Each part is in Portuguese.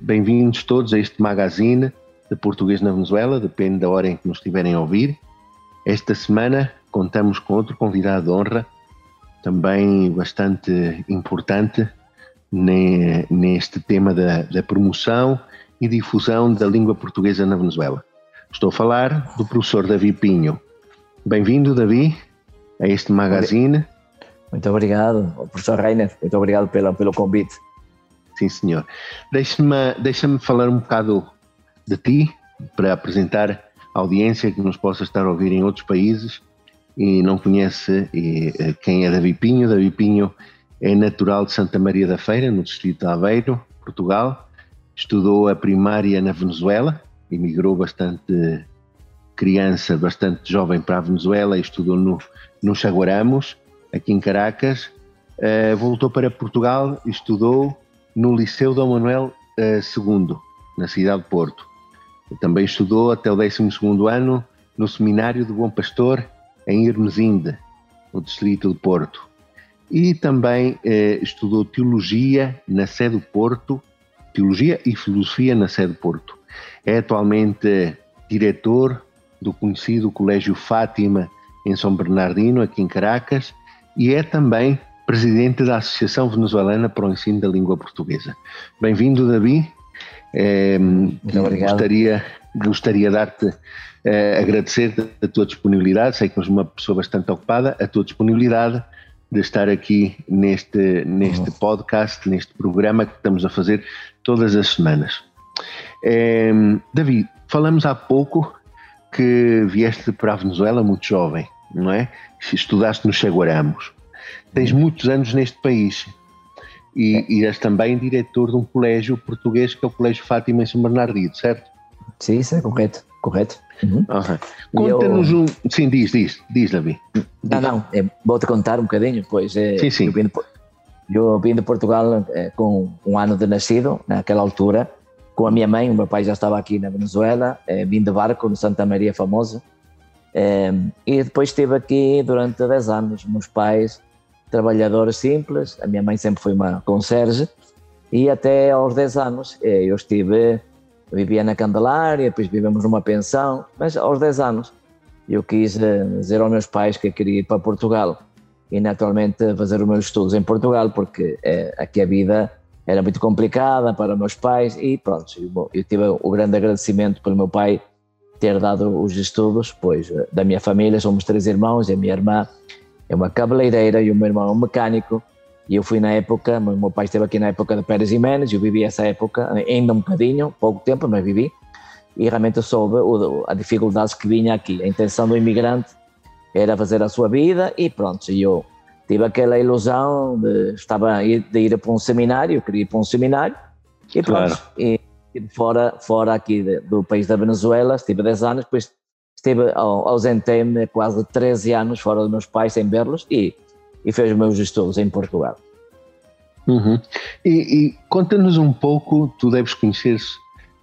bem-vindos todos a este magazine de Português na Venezuela, depende da hora em que nos estiverem a ouvir. Esta semana contamos com outro convidado de honra, também bastante importante neste tema da, da promoção e difusão da língua portuguesa na Venezuela. Estou a falar do professor Davi Pinho. Bem-vindo, Davi, a este magazine. Muito obrigado, professor Reiner, muito obrigado pelo, pelo convite. Sim, senhor. Deixa-me deixa falar um bocado de ti, para apresentar a audiência que nos possa estar a ouvir em outros países e não conhece e, eh, quem é Davi Pinho. Davi Pinho é natural de Santa Maria da Feira, no distrito de Aveiro, Portugal. Estudou a primária na Venezuela, emigrou bastante criança, bastante jovem para a Venezuela e estudou no, no Chaguaramos aqui em Caracas, uh, voltou para Portugal estudou no Liceu Dom Manuel uh, eh, II, na cidade de Porto. Também estudou até o 12 ano no Seminário do Bom Pastor, em Hermesinde, no distrito de Porto. E também eh, estudou Teologia na sede do Porto, Teologia e Filosofia na sede do Porto. É atualmente diretor do conhecido Colégio Fátima em São Bernardino, aqui em Caracas, e é também presidente da Associação Venezuelana para o Ensino da Língua Portuguesa. Bem-vindo, Davi. É, Muito obrigado. Gostaria, gostaria de dar-te, é, agradecer a tua disponibilidade, sei que és uma pessoa bastante ocupada, a tua disponibilidade de estar aqui neste, neste uhum. podcast, neste programa que estamos a fazer todas as semanas. É, Davi, falamos há pouco que vieste para a Venezuela muito jovem não é? Estudaste no Chaguaramos. Tens muitos anos neste país e, e és também diretor de um colégio português que é o Colégio Fátima em São Bernardino, certo? Sim, isso é correto, correto. Uhum. Uhum. Conta-nos eu... um... Sim, diz, diz, diz, Davi. Não, não, é, vou-te contar um bocadinho, pois. É, sim, sim. Eu vim, de, eu vim de Portugal é, com um ano de nascido, naquela altura, com a minha mãe, o meu pai já estava aqui na Venezuela, é, vim de barco no Santa Maria Famoso, um, e depois estive aqui durante 10 anos, meus pais, trabalhadores simples, a minha mãe sempre foi uma conserje, e até aos 10 anos eh, eu estive, vivia na Candelária, depois vivemos numa pensão, mas aos 10 anos eu quis eh, dizer aos meus pais que queria ir para Portugal e naturalmente fazer os meus estudos em Portugal, porque é, aqui a vida era muito complicada para meus pais e pronto, eu, eu tive o grande agradecimento pelo meu pai ter dado os estudos, pois da minha família somos três irmãos, e a minha irmã é uma cabeleireira e o meu irmão é um mecânico, e eu fui na época, o meu pai esteve aqui na época de Pérez e Menes, eu vivi essa época, ainda um bocadinho, pouco tempo, mas vivi, e realmente soube a dificuldades que vinha aqui. A intenção do imigrante era fazer a sua vida e pronto, e eu tive aquela ilusão de, estava de ir para um seminário, queria ir para um seminário, e pronto, claro. e fora, fora aqui do país da Venezuela, estive 10 anos, depois estive ausentei-me quase 13 anos fora dos meus pais sem vê-los e, e fiz os meus estudos em Portugal. Uhum. E, e conta-nos um pouco, tu deves conhecer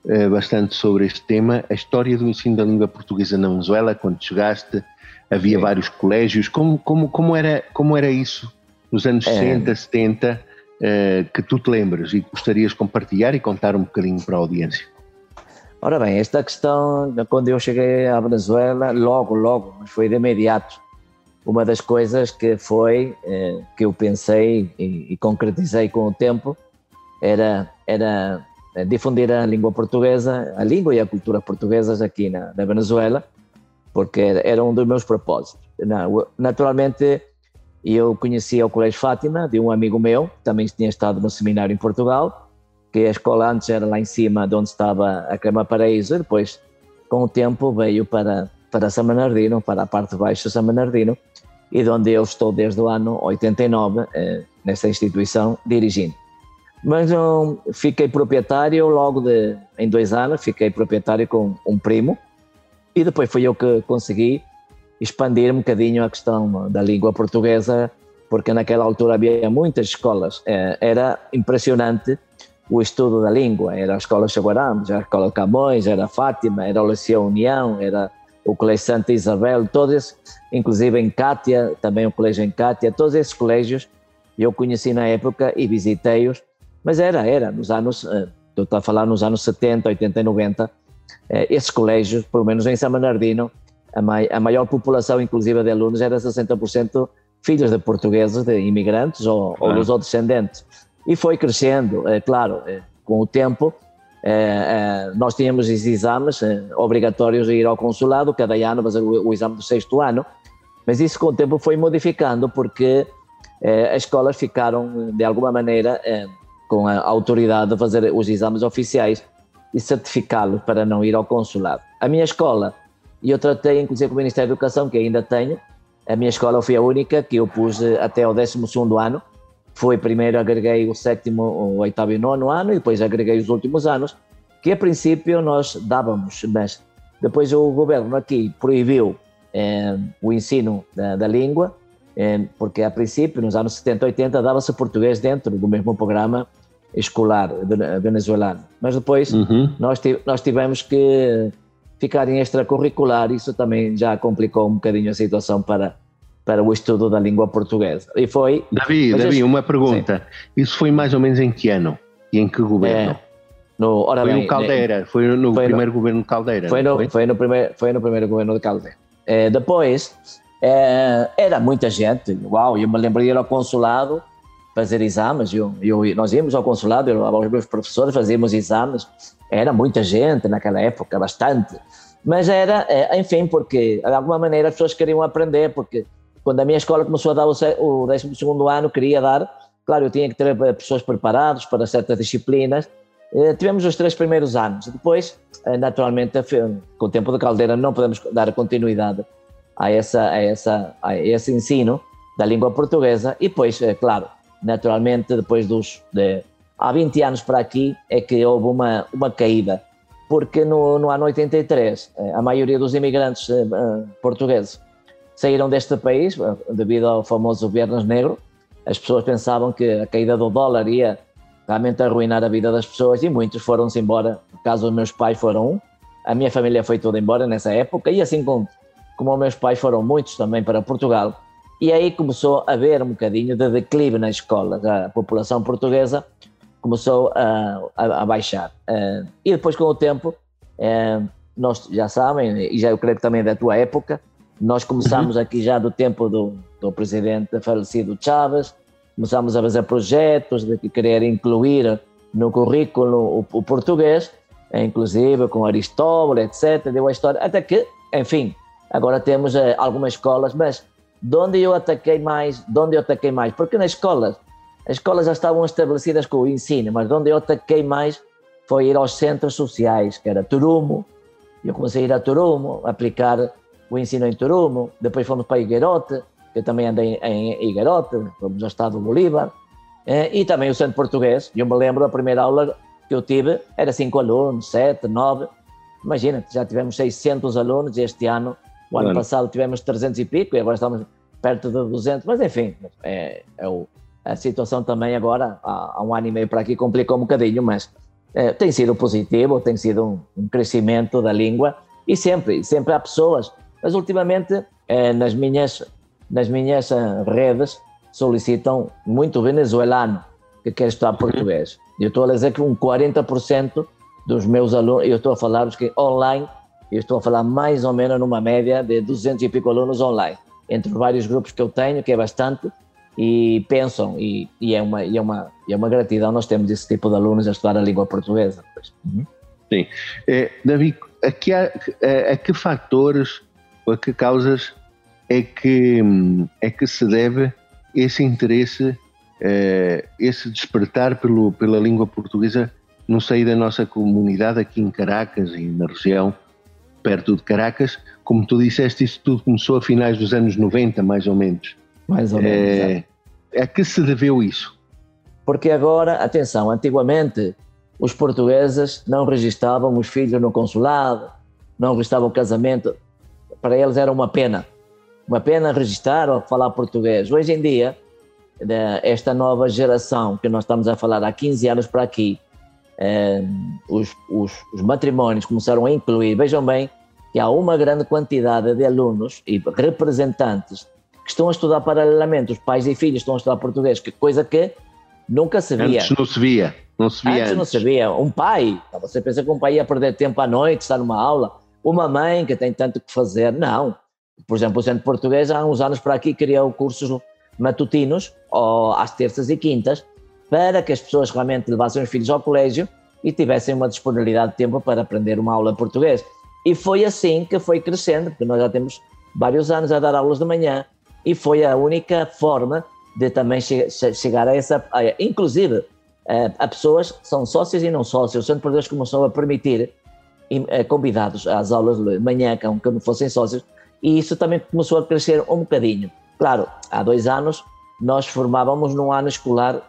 uh, bastante sobre este tema, a história do ensino da língua portuguesa na Venezuela, quando chegaste, havia Sim. vários colégios, como, como, como, era, como era isso nos anos é. 60, 70? uh, que tu te lembres e gostarias de compartilhar e contar um bocadinho para a audiência? Ora bem, esta questão, quando eu cheguei à Venezuela, logo, logo, mas foi de imediato, uma das coisas que foi, eh, que eu pensei e, e, concretizei com o tempo, era, era eh, difundir a língua portuguesa, a língua e a cultura portuguesas aqui na, na Venezuela, porque era, era um dos meus propósitos. Naturalmente, eu conhecia o Colégio Fátima de um amigo meu, que também tinha estado no seminário em Portugal, que a escola antes era lá em cima de onde estava a Crema Paraíso, e depois, com o tempo, veio para, para São Bernardino, para a parte de baixo de São Bernardino, e de onde eu estou desde o ano 89, eh, instituição, dirigindo. Mas um, fiquei proprietário logo de, em dois anos, fiquei proprietário com um primo e depois foi eu que consegui expandir um bocadinho a questão da língua portuguesa, porque naquela altura havia muitas escolas. É, era impressionante o estudo da língua. Era a Escola Chaguarambos, era a Escola Camões, era a Fátima, era o Liceu União, era o Colégio Santa Isabel, todos, inclusive em Cátia, também o Colégio em Cátia, todos esses colégios eu conheci na época e visitei-os, mas era, era, nos anos, eh, estou a falar nos anos 70, 80 e 90, eh, esses colégios, pelo menos em São Bernardino, a, mai, a maior população inclusive de alunos era 60% filhos de portugueses, de imigrantes ou, ou dos outros descendentes. E foi crescendo, é claro, é, com o tempo, é, nós tínhamos os exames obrigatórios de ir ao consulado cada ano, fazer o, o exame do sexto ano, mas isso com o tempo foi modificando porque as escolas ficaram, de alguma maneira, com a autoridade de fazer os exames oficiais e certificá-los para não ir ao consulado. A minha escola, e eu tratei inclusive com o Ministério da Educação, que ainda tenho, a minha escola foi a única que eu pus até ao 12 ano, foi primeiro agreguei o sétimo, o oitavo e nono ano e depois agreguei os últimos anos, que a princípio nós dávamos, mas depois o governo aqui proibiu eh, o ensino da, da língua, eh, porque a princípio, nos anos 70 e 80, dava-se português dentro do mesmo programa escolar venezuelano. Mas depois uhum. nós, nós tivemos que ficar em extracurricular, isso também já complicou um bocadinho a situação para para o estudo da língua portuguesa. E foi. Davi, Davi, uma pergunta. Sim. Isso foi mais ou menos em que ano? E em que governo? É, no, ora foi bem, no Caldeira, foi no foi primeiro no, governo de Caldeira. Foi no, foi? foi? no primeiro, foi no primeiro governo de Caldeira. É, depois, é, era muita gente, uau, eu me lembro de ir ao consulado fazer exames, eu, eu, nós íamos ao consulado, eu, os meus professores fazíamos exames, era muita gente naquela época, bastante, mas era, é, enfim, porque de alguma maneira as pessoas queriam aprender, porque quando a minha escola começou a dar o 12 ano, queria dar, claro, eu tinha que ter eh, pessoas preparadas para certas disciplinas. Eh, tivemos os três primeiros anos. Depois, eh, naturalmente, com o tempo da caldeira, não podemos dar continuidade a, essa, a, essa, a esse ensino da língua portuguesa. E depois, claro, naturalmente, depois dos. De, há 20 anos para aqui, é que houve uma, uma caída. Porque no, no ano 83, a maioria dos imigrantes portugueses saíram deste país eh, devido ao famoso Viernes Negro. As pessoas pensavam que a caída do dólar ia realmente arruinar a vida das pessoas e muitos foram-se embora. No caso, os meus pais foram um, a minha família foi toda embora nessa época e assim como, como meus pais foram muitos também para Portugal. E aí começou a haver um bocadinho de declive na escola. A população portuguesa começou a, a, a baixar. Uh, e depois, com o tempo, uh, nós já sabem, e já eu creio que também é da tua época, nós começámos uhum. aqui já do tempo do, do presidente falecido Chávez, começámos a fazer projetos de querer incluir no currículo o, o português, inclusive com Aristóteles, etc. Deu a história, até que, enfim, agora temos eh, algumas escolas, mas de onde eu ataquei mais, de onde eu ataquei mais? Porque nas escolas, as escolas já estavam estabelecidas com o ensino, mas de onde eu ataquei mais foi ir aos centros sociais, que era Turumo, eu comecei a ir a Turumo, aplicar o ensino em Turumo, depois fomos para Iguerote, eu também andei em Iguerote, fomos ao estado do Bolívar, eh, e também o centro português, eu me lembro, a primeira aula que eu tive era cinco alunos, sete, nove, imagina, já tivemos 600 alunos este ano, o ano passado tivemos 300 e pico, e agora estamos perto de 200, mas enfim, é, é o, a situação também agora, há, há, um ano e meio para aqui, complicou um bocadinho, mas é, tem sido positivo, tem sido um, um, crescimento da língua, e sempre, sempre há pessoas mas ultimamente, eh, nas minhas, nas minhas eh, redes, solicitam muito venezuelano que quer estudar uhum. português. Eu estou a dizer que um 40% dos meus alunos, eu estou a falar que online, eu estou a falar mais ou menos numa média de 200 e pico alunos online, entre vários grupos que eu tenho, que é bastante, e pensam, e, e, é, uma, e, é, uma, é uma gratidão nós temos esse tipo de alunos a estudar a língua portuguesa. Uhum. Sim. É, David, a que, a, a que fatores a que causas é que, é que se deve esse interesse, eh, esse despertar pelo, pela língua portuguesa no seio da nossa comunidade aqui em Caracas e na região perto de Caracas. Como tu disseste, isso tudo começou a finais dos anos 90, mais ou menos. Mais ou menos. É, a que se deveu isso? Porque agora, atenção, antigamente os portugueses não registravam os filhos no consulado, não registravam o casamento. Para eles era uma pena. Uma pena registrar ou falar português. Hoje em dia, esta nova geração que nós estamos a falar há 15 anos para aqui, eh, os, os, os, matrimónios começaram a incluir, vejam bem, que há uma grande quantidade de alunos e representantes que estão a estudar paralelamente, os pais e filhos estão a estudar português, que coisa que nunca se via. Antes não se via. Não se via antes, antes. não se via. Um pai, você pensa que um pai ia perder tempo à noite, estar numa aula, uma mãe que tem tanto que fazer, não. Por exemplo, o Centro Português há uns anos para aqui criou cursos matutinos, ou às terças e quintas, para que as pessoas realmente levassem os filhos ao colégio e tivessem uma disponibilidade de tempo para aprender uma aula português. E foi assim que foi crescendo, porque nós já temos vários anos a dar aulas de manhã e foi a única forma de também chegar a essa. Inclusive, a, a pessoas que são sócios e não sócios. O Centro Português começou a permitir convidados às aulas de manhã, que não fossem sócios, e isso também começou a crescer um bocadinho. Claro, há dois anos nós formávamos num ano escolar,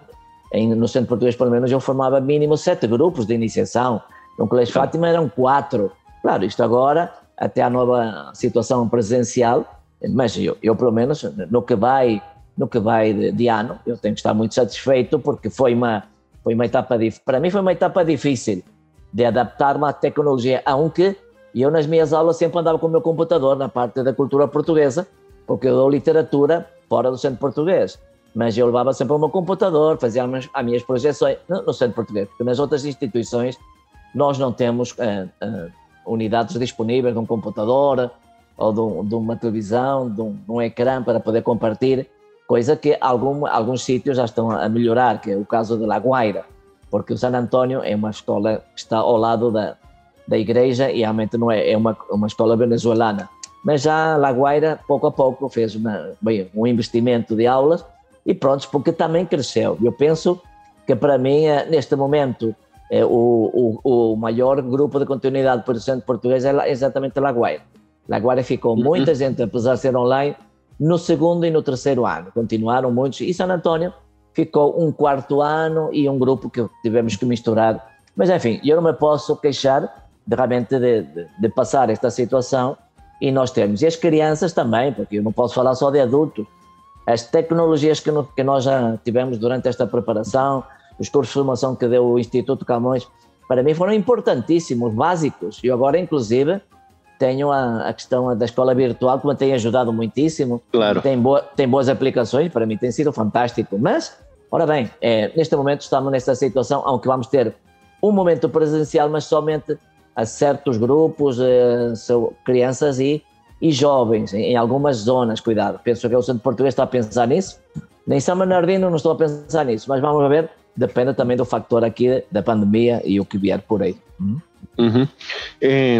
em, no Centro Português pelo menos eu formava mínimo sete grupos de iniciação, no Colégio Fátima eram quatro. Claro, isto agora, até a nova situação presencial, mas eu, eu pelo menos no que vai no que vai de, de, ano, eu tenho que estar muito satisfeito porque foi uma foi uma etapa para mim foi uma etapa difícil de adaptar-me à tecnologia, aunque eu nas minhas aulas sempre andava com o meu computador na parte da cultura portuguesa porque eu dou literatura fora do centro português. Mas eu levava sempre o meu computador, fazia as minhas projeções no, centro português, porque nas outras instituições nós não temos uh, uh, unidades disponíveis de um computador ou de, um, de uma televisão, de um, de um, ecrã para poder compartilhar, coisa que algum, alguns sítios já estão a melhorar, que é o caso de La Guaira, porque o San António é uma escola que está ao lado da, da igreja e realmente não é, é uma, uma escola venezuelana mas já a Laguaira, pouco a pouco, fez uma, bem, um investimento de aulas e pronto, porque também cresceu. Eu penso que para mim, eh, neste momento, é, o, o, o, maior grupo de continuidade por centro português é exatamente a Laguaira. Laguaira ficou uhum. muita gente, apesar de ser online, no segundo e no terceiro ano. Continuaram muitos. E San António ficou um quarto ano e um grupo que tivemos que misturar. Mas enfim, eu não me posso queixar de, realmente de, de, de passar esta situação e nós temos. E as crianças também, porque eu não posso falar só de adultos. As tecnologias que, no, que nós já tivemos durante esta preparação, os cursos de formação que deu o Instituto Camões, para mim foram importantíssimos, básicos. E agora, inclusive, tenho a, a, questão da escola virtual, que me tem ajudado muitíssimo. Claro. Tem, boa, tem boas aplicações, para mim tem sido fantástico. Mas, ora bem, é, neste momento estamos nesta situação, aunque vamos ter um momento presencial, mas somente a certos grupos, eh, crianças e, e jovens, em, algumas zonas, cuidado. Penso que o Centro Português está a pensar nisso. Nem São Bernardino não estou a pensar nisso, mas vamos ver, depende também do factor aqui da pandemia e o que vier por aí. Uhum. Uhum. É,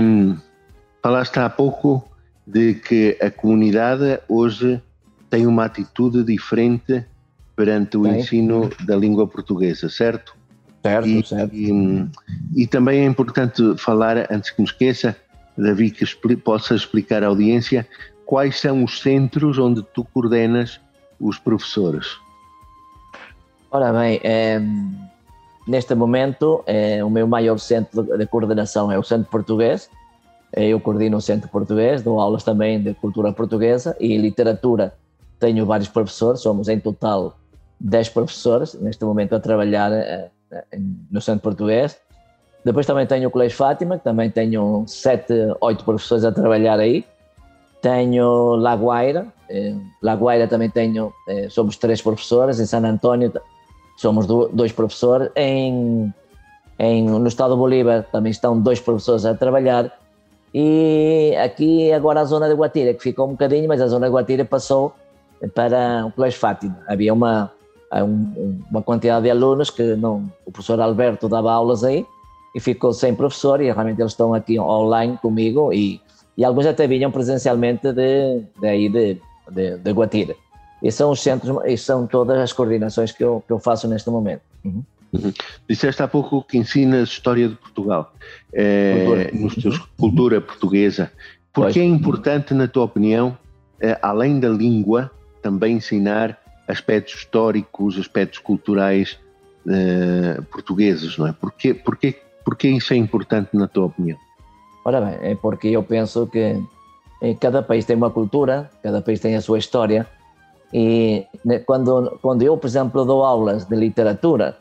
falaste há pouco de que a comunidade hoje tem uma atitude diferente perante o tem. ensino da língua portuguesa, certo? Certo, e, certo. E, e, também é importante falar, antes que me esqueça, Davi, que expli possa explicar à audiência quais são os centros onde tu coordenas os professores. Ora bem, é, neste momento é, o meu maior centro de coordenação é o Centro Português. É, eu coordeno o Centro Português, dou aulas também de cultura portuguesa e literatura. Tenho vários professores, somos em total 10 professores neste momento a trabalhar é, no Centro Português. Depois também tenho o Colégio Fátima, que também tenho sete, oito professores a trabalhar aí. Tenho Laguaira, eh, Laguaira também tenho, eh, somos três professores. Em San António somos dois professores. Em, em, no Estado do Bolívar também estão dois professores a trabalhar. E aqui agora a zona de Guatira, que ficou um bocadinho, mas a zona de Guatira passou para o Colégio Fátima. Havia uma, um, uma quantidade de alunos que não, o professor Alberto dava aulas aí e ficou sem professor e realmente eles estão aqui online comigo e, e alguns até vinham presencialmente de, de aí de, de, de Guatira. E são os centros, e são todas as coordenações que eu, que eu faço neste momento. Uhum. Uhum. Disseste há pouco que ensinas história de Portugal, é, cultura. Nos teus, cultura portuguesa. Porque é importante, na tua opinião, é, além da língua, também ensinar aspectos históricos, aspectos culturais uh, portugueses, não é? Porquê, porquê, porquê isso é importante na tua opinião? Ora bem, é porque eu penso que cada país tem uma cultura, cada país tem a sua história e né, quando, quando eu, por exemplo, dou aulas de literatura,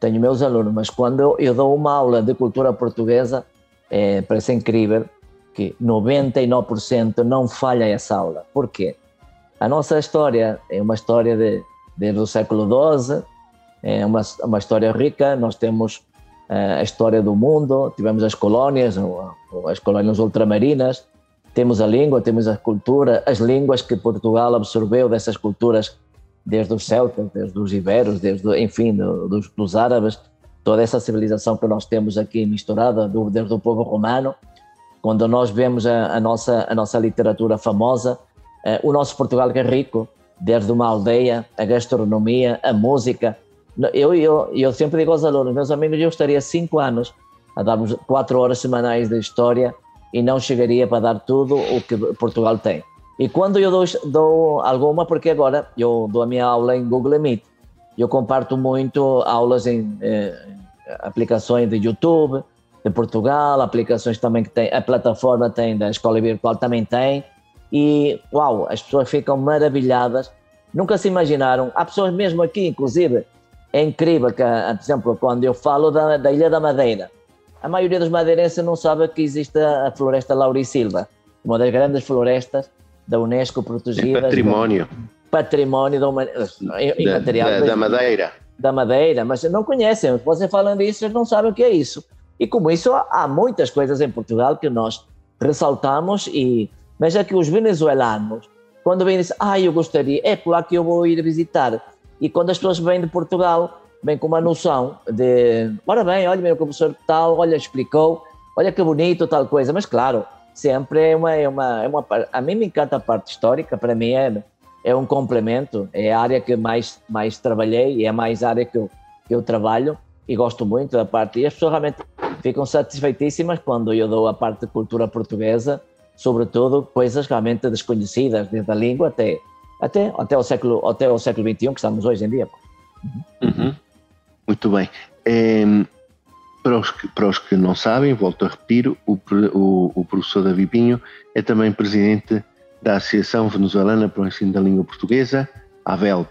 tenho meus alunos, mas quando eu dou uma aula de cultura portuguesa, é, parece incrível que 99% não falha essa aula. Por quê? A nossa história é uma história de, desde o século XII, é uma, uma história rica, nós temos eh, a história do mundo, tivemos as colónias, as colónias ultramarinas, temos a língua, temos a cultura, as línguas que Portugal absorveu dessas culturas desde os celtas, desde os iberos, desde, enfim, dos, dos árabes, toda essa civilização que nós temos aqui misturada, do, desde o povo romano. Quando nós vemos a, a nossa, a nossa literatura famosa, o nosso Portugal que é rico, desde uma aldeia, a gastronomia, a música. Eu, eu, eu sempre digo aos alunos, meus amigos, eu estaria cinco anos a darmos quatro horas semanais de história e não chegaria para dar tudo o que Portugal tem. E quando eu dou, dou alguma, porque agora eu dou a minha aula em Google Meet, eu comparto muito aulas em eh, aplicações de YouTube, de Portugal, aplicações também que tem, a plataforma tem da Escola Virtual também tem, e uau, as pessoas ficam maravilhadas, nunca se imaginaram, há pessoas mesmo aqui, inclusive, é incrível que, por exemplo, quando eu falo da, da Ilha da Madeira, a maioria dos madeirenses não sabe que existe a floresta Laurisilva, uma das grandes florestas da Unesco protegida. É património. Património da, imaterial. Da, da, da, Madeira. Da Madeira, mas não conhecem. Você falando isso, eles não sabem o que é isso. E como isso, há muitas coisas em Portugal que nós ressaltamos e mas é que os venezuelanos, quando vêm dizem, ah, eu gostaria, é por lá que eu vou ir visitar. E quando as pessoas vêm de Portugal, vem com uma noção de, ora bem, olha, meu professor tal, olha, explicou, olha que bonito, tal coisa, mas claro, sempre é uma, é uma, é uma, a mim me encanta a parte histórica, para mim é, é um complemento, é a área que mais, mais trabalhei é mais área que eu, que eu trabalho e gosto muito da parte, e as pessoas realmente ficam satisfeitíssimas quando eu dou a parte de cultura portuguesa, sobretudo coisas realmente desconhecidas, desde a língua até, até, até, o, século, até o século XXI que estamos hoje em dia. Uhum. Uhum. Muito bem. É, para, os que, para os que não sabem, volto a repetir, o, o, o professor Davi Pinho é também presidente da Associação Venezuelana para o Ensino da Língua Portuguesa, AVEL.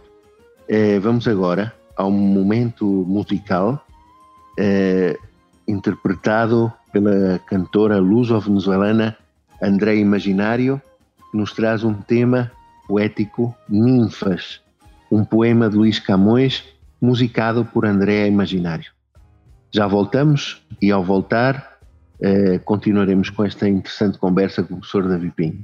É, vamos agora ao momento musical é, interpretado pela cantora luso-venezuelana André Imaginário, que nos traz um tema poético, Ninfas, um poema de Luís Camões musicado por André Imaginário. Já voltamos e ao voltar eh, continuaremos com esta interessante conversa com o professor Davi Pinho.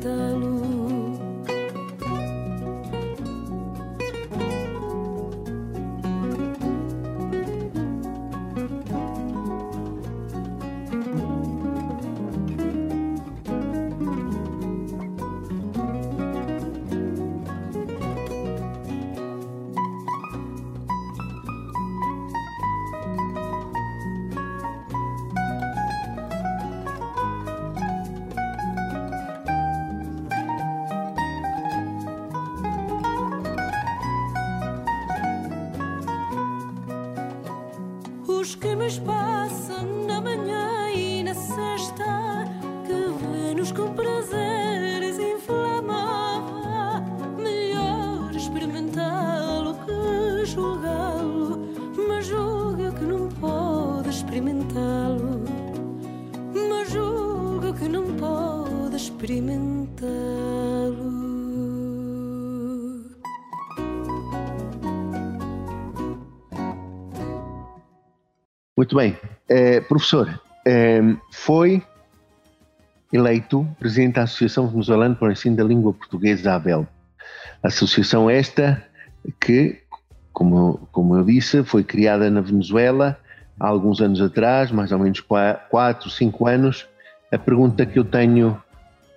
the Muito bem. Eh, professor, eh, foi eleito presidente da Associação Venezuelana para o Ensino da Língua Portuguesa, ABEL. Associação esta que, como, como eu disse, foi criada na Venezuela há alguns anos atrás, mais ou menos 4, 5 anos. A pergunta que eu tenho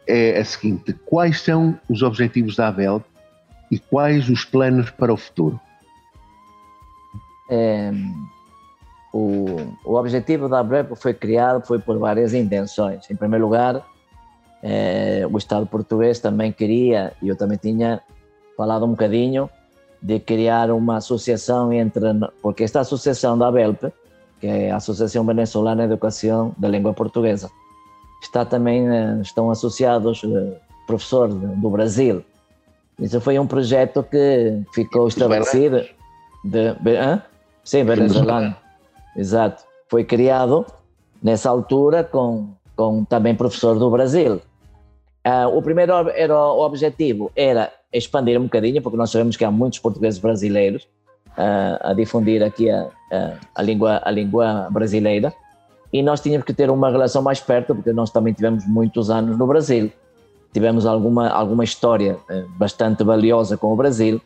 é a seguinte: quais são os objetivos da ABEL e quais os planos para o futuro? É, o, o objetivo da ABREP foi criado foi por várias intenções. Em primeiro lugar, é, o Estado português também queria, e eu também tinha falado um bocadinho, de criar uma associação entre, porque esta associação da ABELP, que é a Associação Venezuelana de Educação da Língua Portuguesa, está também, eh, estão associados eh, professores do Brasil. Isso foi um projeto que ficou estabelecido de, de sim, venezuelano. Exato. Foi criado nessa altura com, com também professor do Brasil. Uh, o primeiro era, o objetivo era expandir um bocadinho, porque nós sabemos que há muitos portugueses brasileiros uh, a difundir aqui a, a, a, língua, a língua brasileira, e nós tínhamos que ter uma relação mais perto, porque nós também tivemos muitos anos no Brasil, tivemos alguma, alguma história uh, bastante valiosa com o Brasil,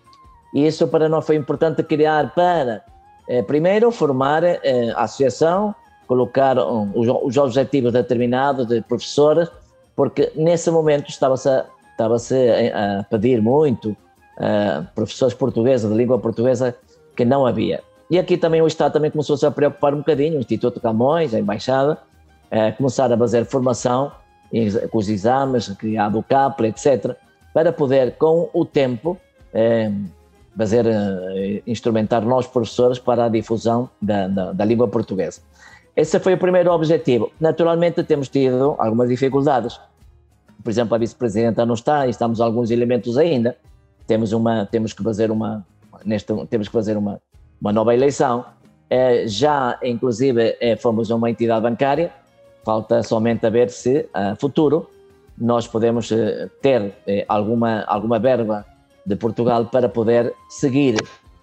e isso para nós foi importante criar para é, primeiro, formar é, a associação, colocar um, os, os, objetivos determinados de professores, porque nesse momento estava-se a, estava a, a pedir muito uh, professores portugueses, de língua portuguesa, que não havia. E aqui também o Estado também começou-se a preocupar um bocadinho, o Instituto Camões, a Embaixada, começaram a fazer formação com os exames, criado o CAPLA, etc., para poder, com o tempo, uh, fazer uh, instrumentar nós professores para a difusão da, da, da, língua portuguesa. Esse foi o primeiro objetivo. Naturalmente temos tido algumas dificuldades. Por exemplo, a vice-presidenta não está, e estamos alguns elementos ainda. Temos uma, temos que fazer uma, neste, temos que fazer uma, uma nova eleição. Eh, já, inclusive, eh, fomos uma entidade bancária. Falta somente a ver se, a futuro, nós podemos ter alguma alguma verba de Portugal para poder seguir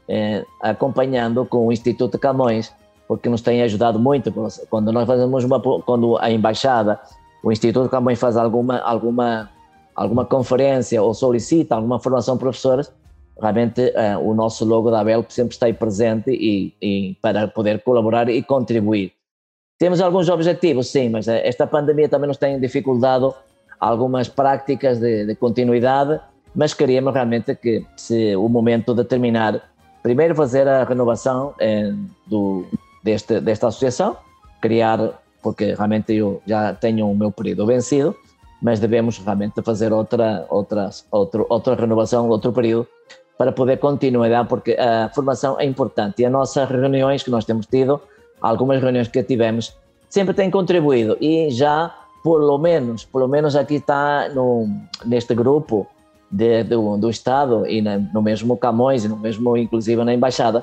eh, acompanhando com o Instituto Camões, porque nos tem ajudado muito. Quando nós fazemos uma, quando a embaixada, o Instituto Camões faz alguma alguma alguma conferência ou solicita alguma formação de professores, realmente eh, o nosso logo da Abel sempre está aí presente e, e, para poder colaborar e contribuir. Temos alguns objetivos, sim, mas eh, esta pandemia também nos tem dificultado algumas práticas de, de continuidade mas queríamos realmente que, se o momento determinar, primeiro fazer a renovação eh, do, deste, desta associação, criar, porque realmente eu já tenho o meu período vencido, mas devemos realmente fazer outra, outra, outra, outra renovação, outro período, para poder continuar, porque a formação é importante. E as nossas reuniões que nós temos tido, algumas reuniões que tivemos, sempre têm contribuído. E já, pelo menos, pelo menos aqui está no, neste grupo, de, do, do Estado e na, no mesmo Camões e no mesmo, inclusive, na Embaixada,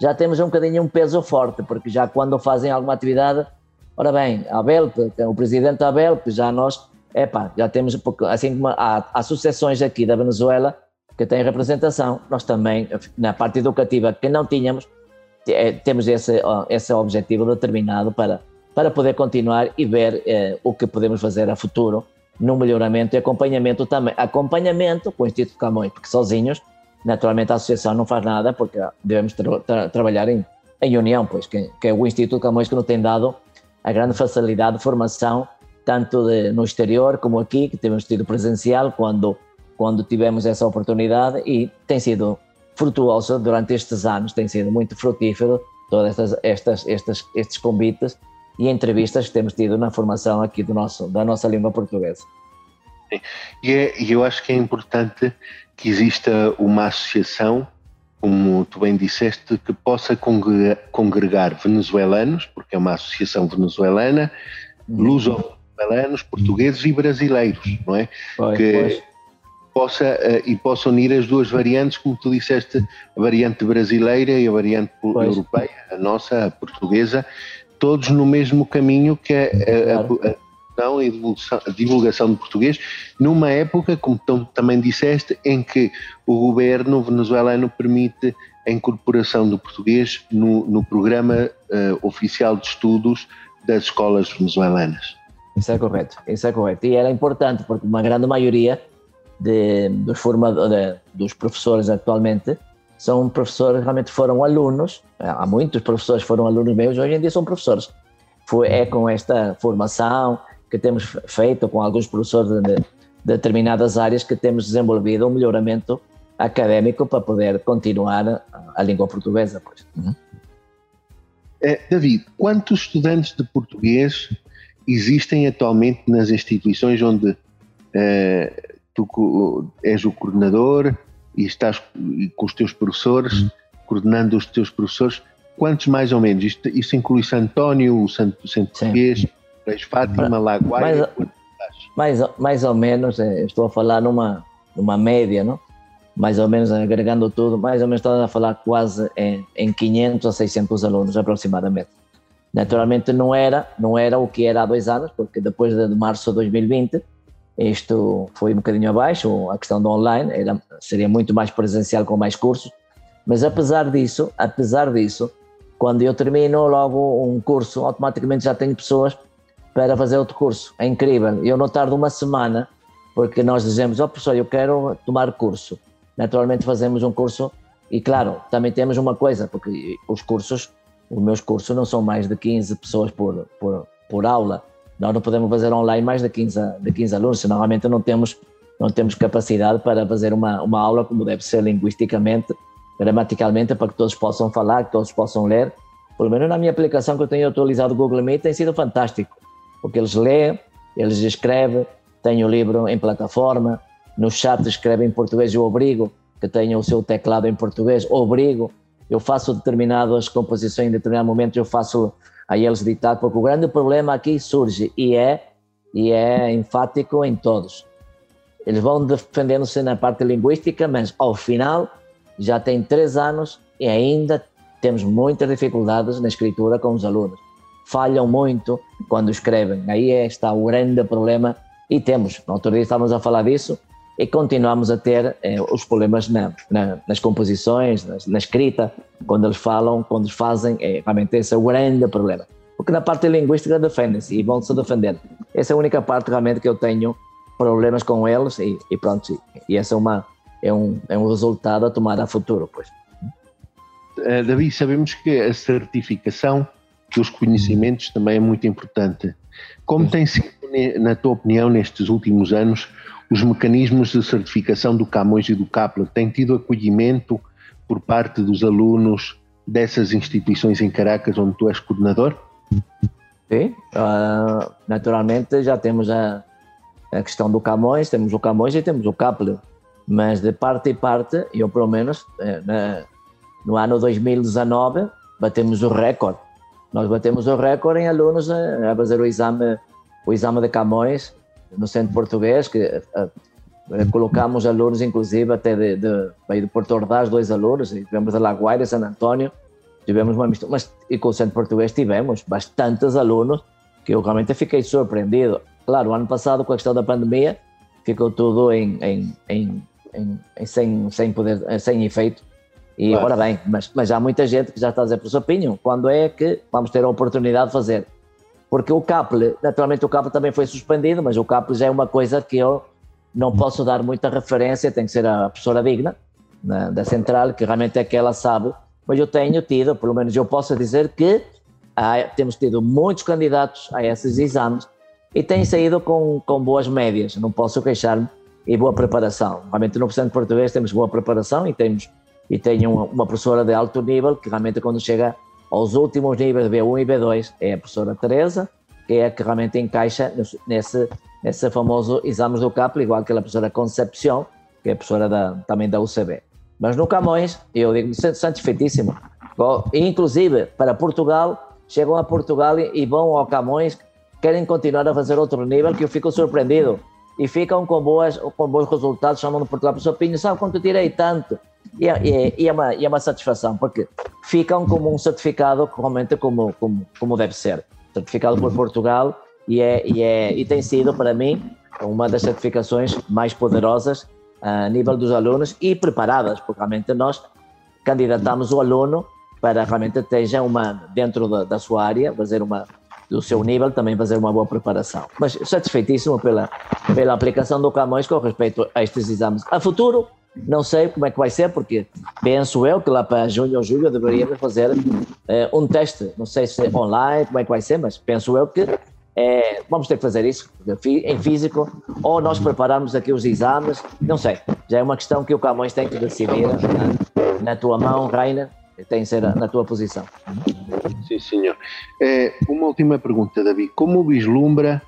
já temos um bocadinho um peso forte, porque já quando fazem alguma atividade, ora bem, a BELP, o presidente da BELP, já nós, epá, já temos, assim como há associações aqui da Venezuela que têm representação, nós também, na parte educativa que não tínhamos, é, temos esse, esse objetivo determinado para, para poder continuar e ver eh, o que podemos fazer a futuro no melhoramento e acompanhamento também. Acompanhamento com o Instituto Camões, porque sozinhos, naturalmente a associação não faz nada, porque devemos tra tra trabalhar em, em união, pois, que, que, é o Instituto Camões que nos tem dado a grande facilidade de formação, tanto de, no exterior como aqui, que temos tido presencial, quando, quando tivemos essa oportunidade, e tem sido frutuoso durante estes anos, tem sido muito frutífero todas estas, estas, estas, estes convites e entrevistas que temos tido na formação aqui do nosso, da nossa língua portuguesa. E, é, eu acho que é importante que exista uma associação, como tu bem disseste, que possa congregar venezuelanos, porque é uma associação venezuelana, uhum. luso-venezuelanos, portugueses e brasileiros, não é? Pois, que pois. possa uh, e possa unir as duas variantes, como tu disseste, a variante brasileira e a variante pois. europeia, a nossa, a portuguesa, todos no mesmo caminho que é a, a, a divulgação do português, numa época, como também disseste, em que o governo venezuelano permite a incorporação do português no, no programa uh, oficial de estudos das escolas venezuelanas. Isso é correto, isso é correto. E era importante porque uma grande maioria de, dos, formadores, dos professores atualmente são professores realmente foram alunos, há muitos professores foram alunos meus, hoje em dia são professores. Foi, é com esta formação que temos feito com alguns professores de, de determinadas áreas que temos desenvolvido um melhoramento académico para poder continuar a, língua portuguesa. Pois. Uhum. É, David, quantos estudantes de português existem atualmente nas instituições onde é, tu és o coordenador e estás com os teus professores, uhum. coordenando os teus professores, quantos mais ou menos? Isto, isso inclui Santo António, o Santo, Santo Pés, Reis Fátima, Lagoaia? Mais, mais, mais ou menos, eh, estou a falar numa, numa média, não? mais ou menos agregando tudo, mais ou menos estamos a falar quase em, em 500 a 600 alunos aproximadamente. Naturalmente não era, não era o que era há dois anos, porque depois de março de 2020 isto foi um bocadinho abaixo, a questão do online era, seria muito mais presencial com mais cursos, mas apesar disso, apesar disso, quando eu termino logo um curso, automaticamente já tenho pessoas para fazer outro curso. É incrível. Eu não tardo uma semana, porque nós dizemos, ó oh, professor, eu quero tomar curso. Naturalmente fazemos um curso e claro, também temos uma coisa, porque os cursos, os meus cursos não são mais de 15 pessoas por, por, por aula nós não podemos fazer online mais de 15, de 15 alunos, senão realmente não temos, não temos capacidade para fazer uma, uma aula como deve ser linguisticamente, gramaticalmente, para que todos possam falar, que todos possam ler. Pelo menos na minha aplicação que eu tenho atualizado o Google Meet tem sido fantástico, porque eles leem, eles escrevem, têm o livro em plataforma, no chat escrevem em português, eu obrigo que tenham o seu teclado em português, obrigo, eu faço determinadas composições em determinado momento, eu faço a eles ditado, porque o grande problema aqui surge e é, e é enfático em todos. Eles vão defendendo-se na parte linguística, mas ao final já tem três anos e ainda temos muitas dificuldades na escritura com os alunos. Falham muito quando escrevem. Aí é, está o grande problema e temos. No outro dia estávamos a falar disso e continuamos a ter eh, os problemas na, na, nas composições, na, na, escrita, quando eles falam, quando eles fazem, é, realmente esse é o grande problema. Porque na parte linguística defendem-se e vão-se defender. Essa é a única parte realmente que eu tenho problemas com eles e, e pronto, e, e essa é, uma, é, um, é um resultado a tomar a futuro, pois. Uh, Davi, sabemos que a certificação dos conhecimentos também é muito importante. Como tem sido, na tua opinião, nestes últimos anos, os mecanismos de certificação do Camões e do CAPLA têm tido acolhimento por parte dos alunos dessas instituições em Caracas onde tu és coordenador? Sim, uh, naturalmente já temos a, a, questão do Camões, temos o Camões e temos o CAPLA, mas de parte e parte, eu pelo menos eh, na, no ano 2019 batemos o recorde. Nós batemos o recorde em alunos a, a fazer o exame, o exame de Camões no centro português, que uh, colocamos alunos, inclusive, até de, de, de Porto Ordaz, dois alunos, e tivemos de Lagoaira, San António, tivemos uma mistura, mas e com o centro português tivemos bastantes alunos que eu realmente fiquei surpreendido. Claro, o ano passado, com a questão da pandemia, ficou tudo em, em, em, em sem, sem, poder, sem efeito. E claro. ora bem, mas, mas há muita gente que já está a dizer, professor Pinho, quando é que vamos ter a oportunidade de fazer? Porque o CAPL, naturalmente o CAPL também foi suspendido, mas o CAPL já é uma coisa que eu não posso dar muita referência, tem que ser a professora digna né, da central, que realmente é que ela sabe, mas eu tenho tido, pelo menos eu posso dizer que há, temos tido muitos candidatos a esses exames e têm saído com, com boas médias, não posso queixar-me, e boa preparação. Realmente no de português temos boa preparação e temos e tenho uma, uma professora de alto nível que realmente quando chega aos últimos níveis de B1 e B2 é a professora Teresa, que é a que realmente encaixa nesse, nesse famoso exame do CAP, igual que a professora Concepción, que é a professora da, também da UCB. Mas no Camões, eu digo, satisfeitíssimo. Inclusive, para Portugal, chegam a Portugal e vão ao Camões, querem continuar a fazer outro nível, que eu fico surpreendido. E ficam com, boas, com bons resultados, chamando Portugal, professor Pinho, sabe quanto tirei? Tanto. E é, e, e, é uma, e é uma satisfação, porque ficam como um certificado realmente como, como, como deve ser. Certificado por Portugal e, é, e, é, e tem sido, para mim, uma das certificações mais poderosas a nível dos alunos e preparadas, porque realmente nós candidatamos o aluno para realmente esteja uma, dentro da, da sua área, fazer uma, do seu nível, também fazer uma boa preparação. Mas satisfeitíssimo pela, pela aplicação do Camões com respeito a estes exames. A futuro, não sei como é que vai ser, porque penso eu que lá para junho ou julho deveríamos fazer eh, um teste. Não sei se é online, como é que vai ser, mas penso eu que eh, vamos ter que fazer isso em físico, ou nós prepararmos aqui os exames, não sei. Já é uma questão que o Camões tem que decidir na, na tua mão, Rainer, tem que ser na tua posição. Sim, senhor. Eh, uma última pergunta, David. Como vislumbra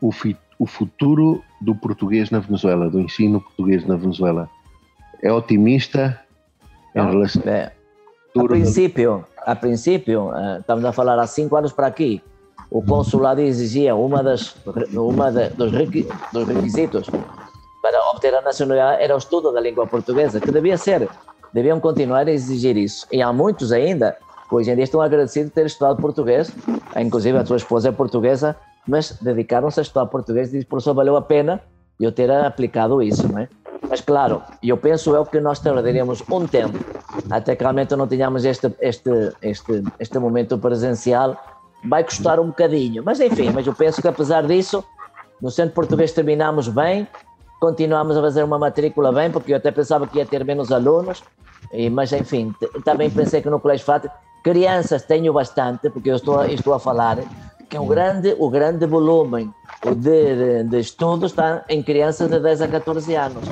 o, o futuro do português na Venezuela, do ensino português na Venezuela? É otimista em Não, relação é, a princípio, a princípio, uh, estamos a falar há cinco anos para aqui, o consulado exigia uma das uma de, dos, requisitos para obter a nacionalidade era o estudo da língua portuguesa, que devia ser, deviam continuar a exigir isso. E há muitos ainda que hoje em dia estão agradecidos de ter estudado português, inclusive a tua esposa é portuguesa, mas dedicaram-se a estudar português e por isso valeu a pena eu ter aplicado isso, não é? Mas claro, eu penso eu que nós tardaríamos um tempo até que realmente não tenhamos este, este, este, este momento presencial. Vai custar um bocadinho, mas enfim, mas eu penso que apesar disso, no centro português terminamos bem, continuamos a fazer uma matrícula bem, porque eu até pensava que ia ter menos alunos, e, mas enfim, também pensei que no Colégio Fátima, crianças tenho bastante, porque eu estou, estou a falar que o grande, o grande volume de, de, estudos está em crianças de 10 a 14 anos.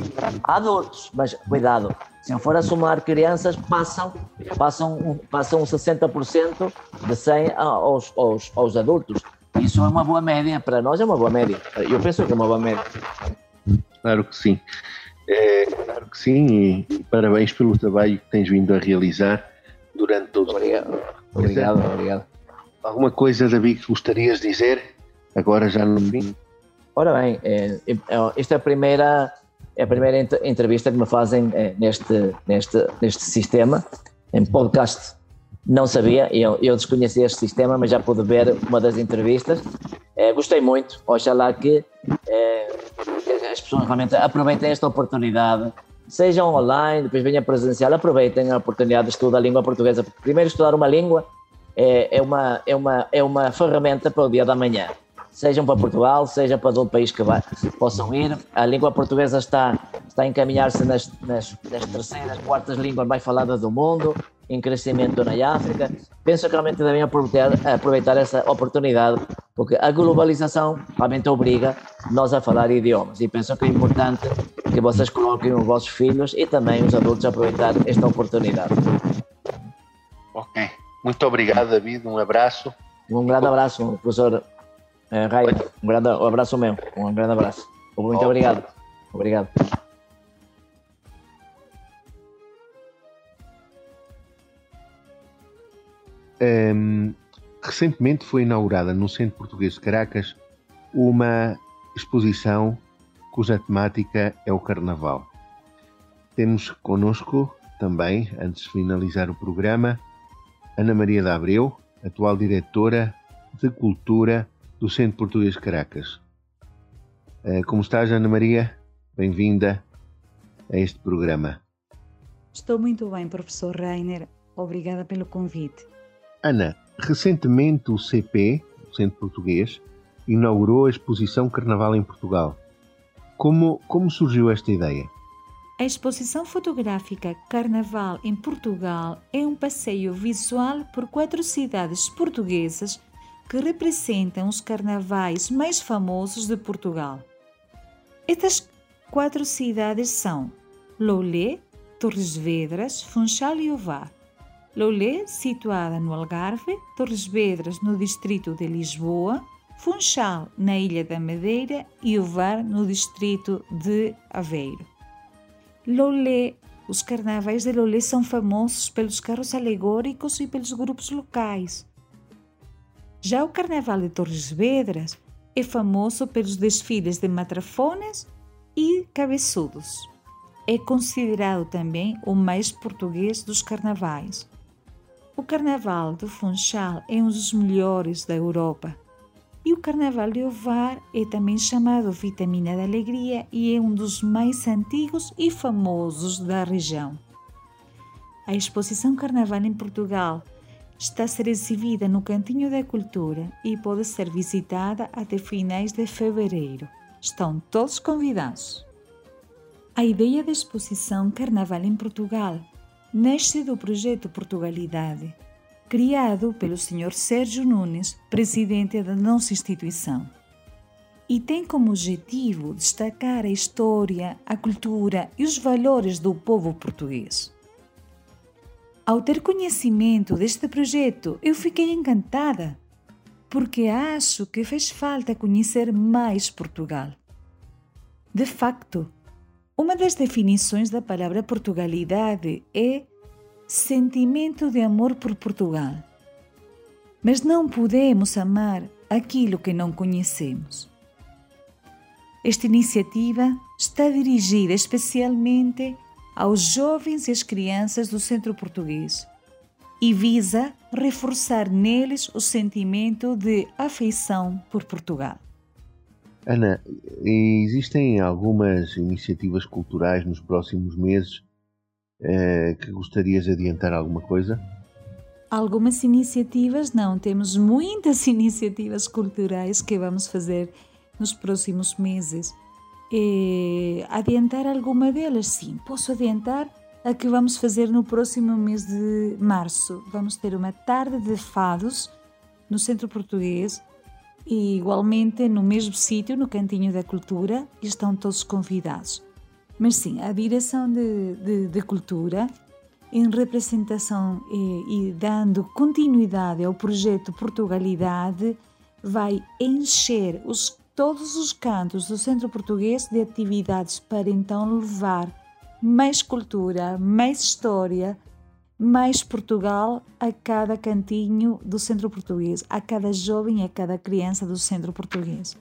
Adultos, mas cuidado, se eu for a somar crianças, passam, passam, passam 60% de 100 aos, aos, aos adultos. Isso é uma boa média, para nós é uma boa média. Eu penso que é uma boa média. Claro que sim. É, claro que sim, e parabéns pelo trabalho que tens vindo a realizar durante todo Obrigado. Obrigado, obrigado. Alguma coisa, David, que gostarias de dizer? Agora já no fim. Ora bem, é, é, esta é a primeira, é a primeira entrevista que me fazem é, neste, neste, neste sistema, em podcast. Não sabia, eu, eu desconhecia este sistema, mas já pude ver uma das entrevistas. É, gostei muito, oxalá que as pessoas realmente aproveitem esta oportunidade, sejam online, depois venham presencial, aproveitem a oportunidade de estudar a língua portuguesa, primeiro estudar uma língua é, é, uma, é, uma, é uma ferramenta para o dia da manhã. Sejam para Portugal, seja para outro país que vai, possam ir. A língua portuguesa está, está a encaminhar-se nas, nas, nas terceiras, quartas línguas mais faladas do mundo, em crescimento na África. Penso que realmente devem aproveitar, aproveitar essa oportunidade, porque a globalização realmente obriga nós a falar idiomas. E penso que é importante que vocês coloquem os vossos filhos e também os adultos a aproveitar esta oportunidade. Ok. Muito obrigado, David. Um abraço. Um grande abraço, professor eh, Rai. Um grande um abraço meu. Um grande abraço. Muito obrigado. Obrigado. Um, recentemente foi inaugurada no Centro Português de Caracas uma exposição cuja temática é o Carnaval. Temos conosco também, antes de finalizar o programa, Ana Maria da Abreu, atual diretora de Cultura do Centro Português de Caracas. Eh, como estás, Ana Maria? Bem-vinda a este programa. Estou muito bem, professor Rainer. Obrigada pelo convite. Ana, recentemente o CP, 100% português, inaugurou a exposição Carnaval em Portugal. Como, como surgiu esta ideia? A exposição fotográfica Carnaval em Portugal é um passeio visual por quatro cidades portuguesas que representam os carnavais mais famosos de Portugal. Estas quatro cidades são Loulé, Torres Vedras, Funchal e Ovar. Loulé, situada no Algarve, Torres Vedras, no distrito de Lisboa, Funchal, na Ilha da Madeira e Ovar, no distrito de Aveiro. Loulé, os carnavais de Loulé são famosos pelos carros alegóricos e pelos grupos locais. Já o Carnaval de Torres Vedras é famoso pelos desfiles de matrafones e cabeçudos. É considerado também o mais português dos carnavais. O Carnaval do Funchal é um dos melhores da Europa. E o Carnaval de Ovar é também chamado Vitamina da Alegria e é um dos mais antigos e famosos da região. A exposição Carnaval em Portugal está a ser exibida no Cantinho da Cultura e pode ser visitada até finais de fevereiro. Estão todos convidados. A ideia da exposição Carnaval em Portugal nasce do projeto Portugalidade, criado pelo Sr. Sérgio Nunes, presidente da nossa instituição. E tem como objetivo destacar a história, a cultura e os valores do povo português. Ao ter conhecimento deste projeto, eu fiquei encantada, porque acho que fez falta conhecer mais Portugal. De facto, uma das definições da palavra Portugalidade é sentimento de amor por Portugal. Mas não podemos amar aquilo que não conhecemos. Esta iniciativa está dirigida especialmente aos jovens e às crianças do Centro Português e visa reforçar neles o sentimento de afeição por Portugal. Ana, existem algumas iniciativas culturais nos próximos meses eh, que gostarias de adiantar alguma coisa? Algumas iniciativas, não. Temos muitas iniciativas culturais que vamos fazer nos próximos meses. E adiantar alguma delas, sim. Posso adiantar a que vamos fazer no próximo mês de março. Vamos ter uma tarde de fados no Centro Português e igualmente no mesmo sítio, no Cantinho da Cultura, estão todos convidados. Mas sim, a Direção de Cultura, em representação e, e dando continuidade ao projeto Portugalidade, vai encher os todos os cantos do Centro Português de atividades para então levar mais cultura, mais história, mais Portugal a cada cantinho do Centro Português, a cada jovem a cada criança do Centro Português.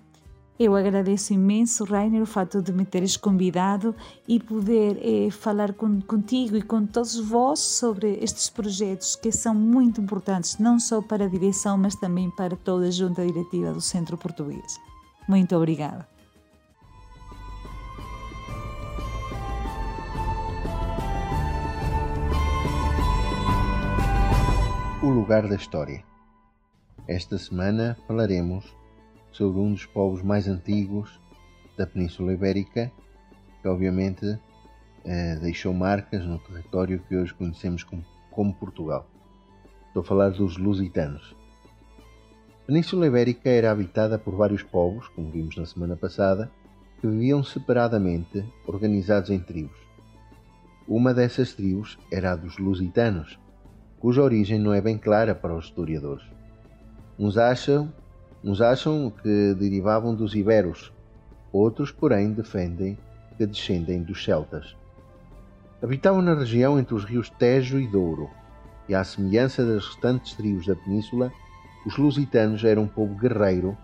Eu agradeço imenso, Rainer, o fato de me teres convidado e poder eh, falar com, contigo e com todos vós sobre estes projetos que são muito importantes, não só para a direção, mas também para toda a junta diretiva do Centro Português. Muito obrigada. O lugar da história. Esta semana falaremos sobre um dos povos mais antigos da Península Ibérica, que obviamente eh, deixou marcas no território que hoje conhecemos como, como Portugal. Estou a falar dos lusitanos. A Península Ibérica era habitada por vários povos, como vimos na semana passada, que viviam separadamente, organizados em tribos. Uma dessas tribos era a dos lusitanos, cuja origem não é bem clara para os historiadores. Uns acham, uns acham que derivavam dos iberos, outros, porém, defendem que descendem dos celtas. Habitavam na região entre os rios Tejo e Douro, e à semelhança das restantes tribos da península, os lusitanos eram um povo guerreiro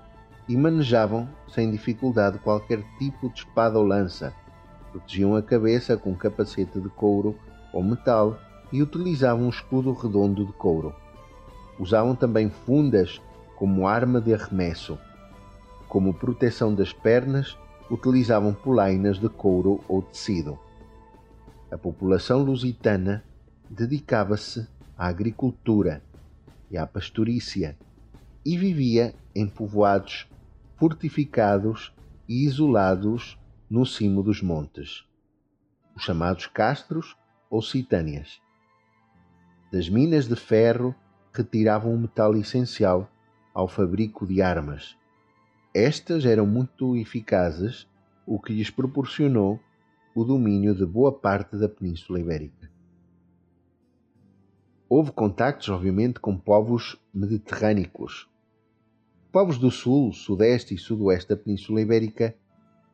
e manejavam sem dificuldade qualquer tipo de espada ou lança. Protegiam a cabeça com capacete de couro ou metal e utilizavam um escudo redondo de couro. Usavam também fundas como arma de arremesso. Como proteção das pernas, utilizavam polainas de couro ou tecido. A população lusitana dedicava-se à agricultura e à pastorícia e vivia em povoados fortificados e isolados no cimo dos montes, os chamados castros ou citâneas. Das minas de ferro retiravam um metal essencial ao fabrico de armas. Estas eram muito eficazes, o que lhes proporcionou o domínio de boa parte da Península Ibérica. Houve contactos, obviamente, com povos mediterrânicos. Povos do sul, sudeste e sudoeste da Península Ibérica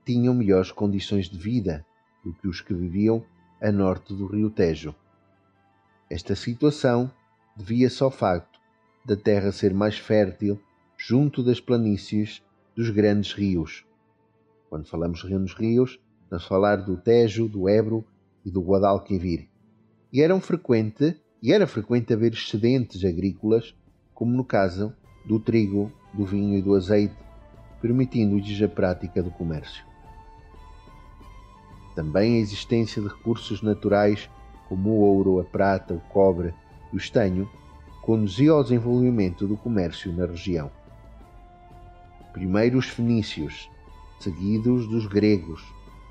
tinham melhores condições de vida do que os que viviam a norte do Rio Tejo. Esta situação devia-se ao facto da terra ser mais fértil junto das planícies dos grandes rios. Quando falamos grandes rios, a falar do Tejo, do Ebro e do Guadalquivir. E eram frequente, e era frequente haver excedentes agrícolas, como no caso do trigo, do vinho e do azeite, permitindo-lhes a prática do comércio. Também a existência de recursos naturais como o ouro, a prata, o cobre e o estanho conduziu ao desenvolvimento do comércio na região. Primeiro os fenícios, seguidos dos gregos,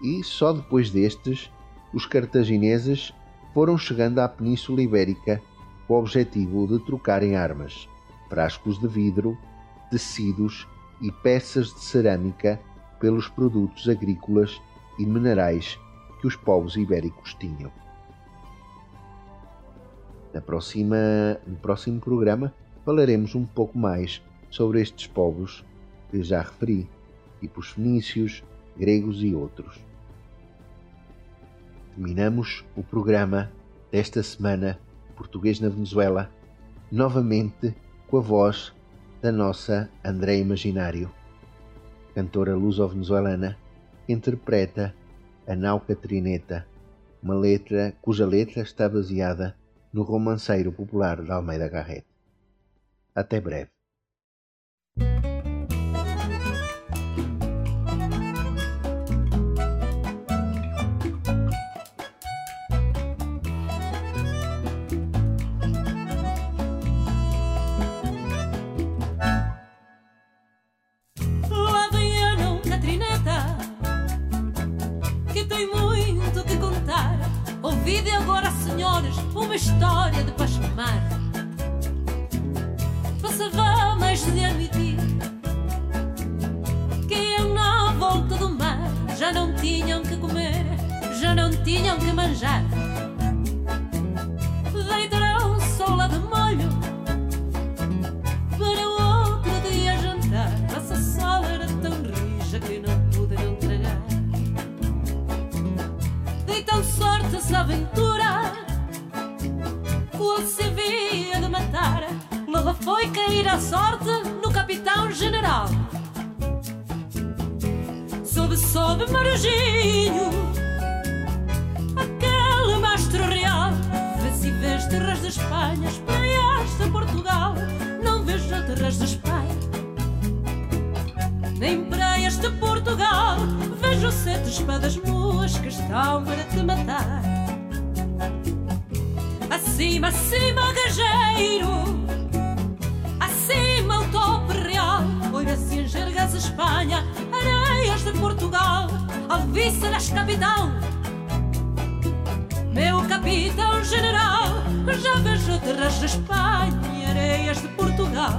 e só depois destes os cartagineses foram chegando à Península Ibérica com o objetivo de trocarem armas, frascos de vidro, tecidos e peças de cerâmica pelos produtos agrícolas e minerais que os povos ibéricos tinham. Na próxima, no próximo programa falaremos um pouco mais sobre estes povos que já referi, tipo os fenícios, gregos e outros. Terminamos o programa desta semana Português na Venezuela novamente com a voz da nossa André Imaginário, cantora luso-venezuelana que interpreta a Nau Catrineta, uma letra cuja letra está baseada no romanceiro popular de Almeida Garrett. Até breve. Para te matar. Acima, acima, gajeiro. Acima o tope real. Olha se enxergas Espanha Areias de Portugal. Alvíceras, capitão. Meu capitão general Já vejo terras de Espanha Areias de Portugal.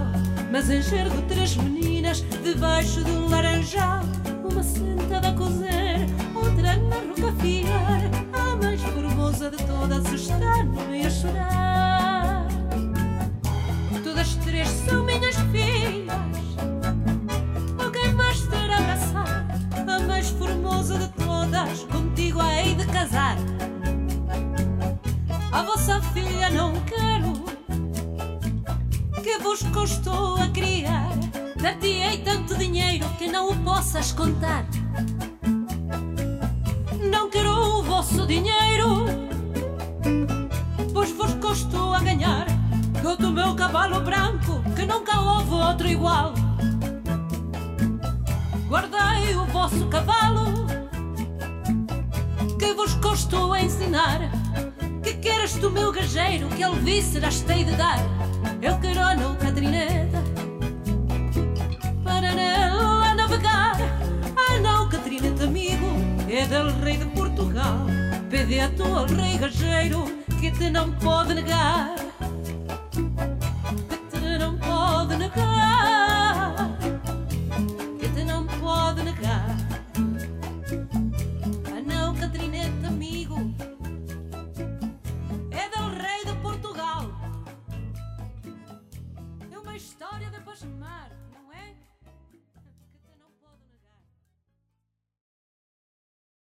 Mas enxergo três meninas Debaixo de um laranjal. Uma está no meio a chorar. Todas três são minhas filhas. Alguém mais terá abraçar. A mais formosa de todas, contigo hei de casar. A vossa filha não quero, que vos custou a criar. Dar-te-ei tanto dinheiro que não o possas contar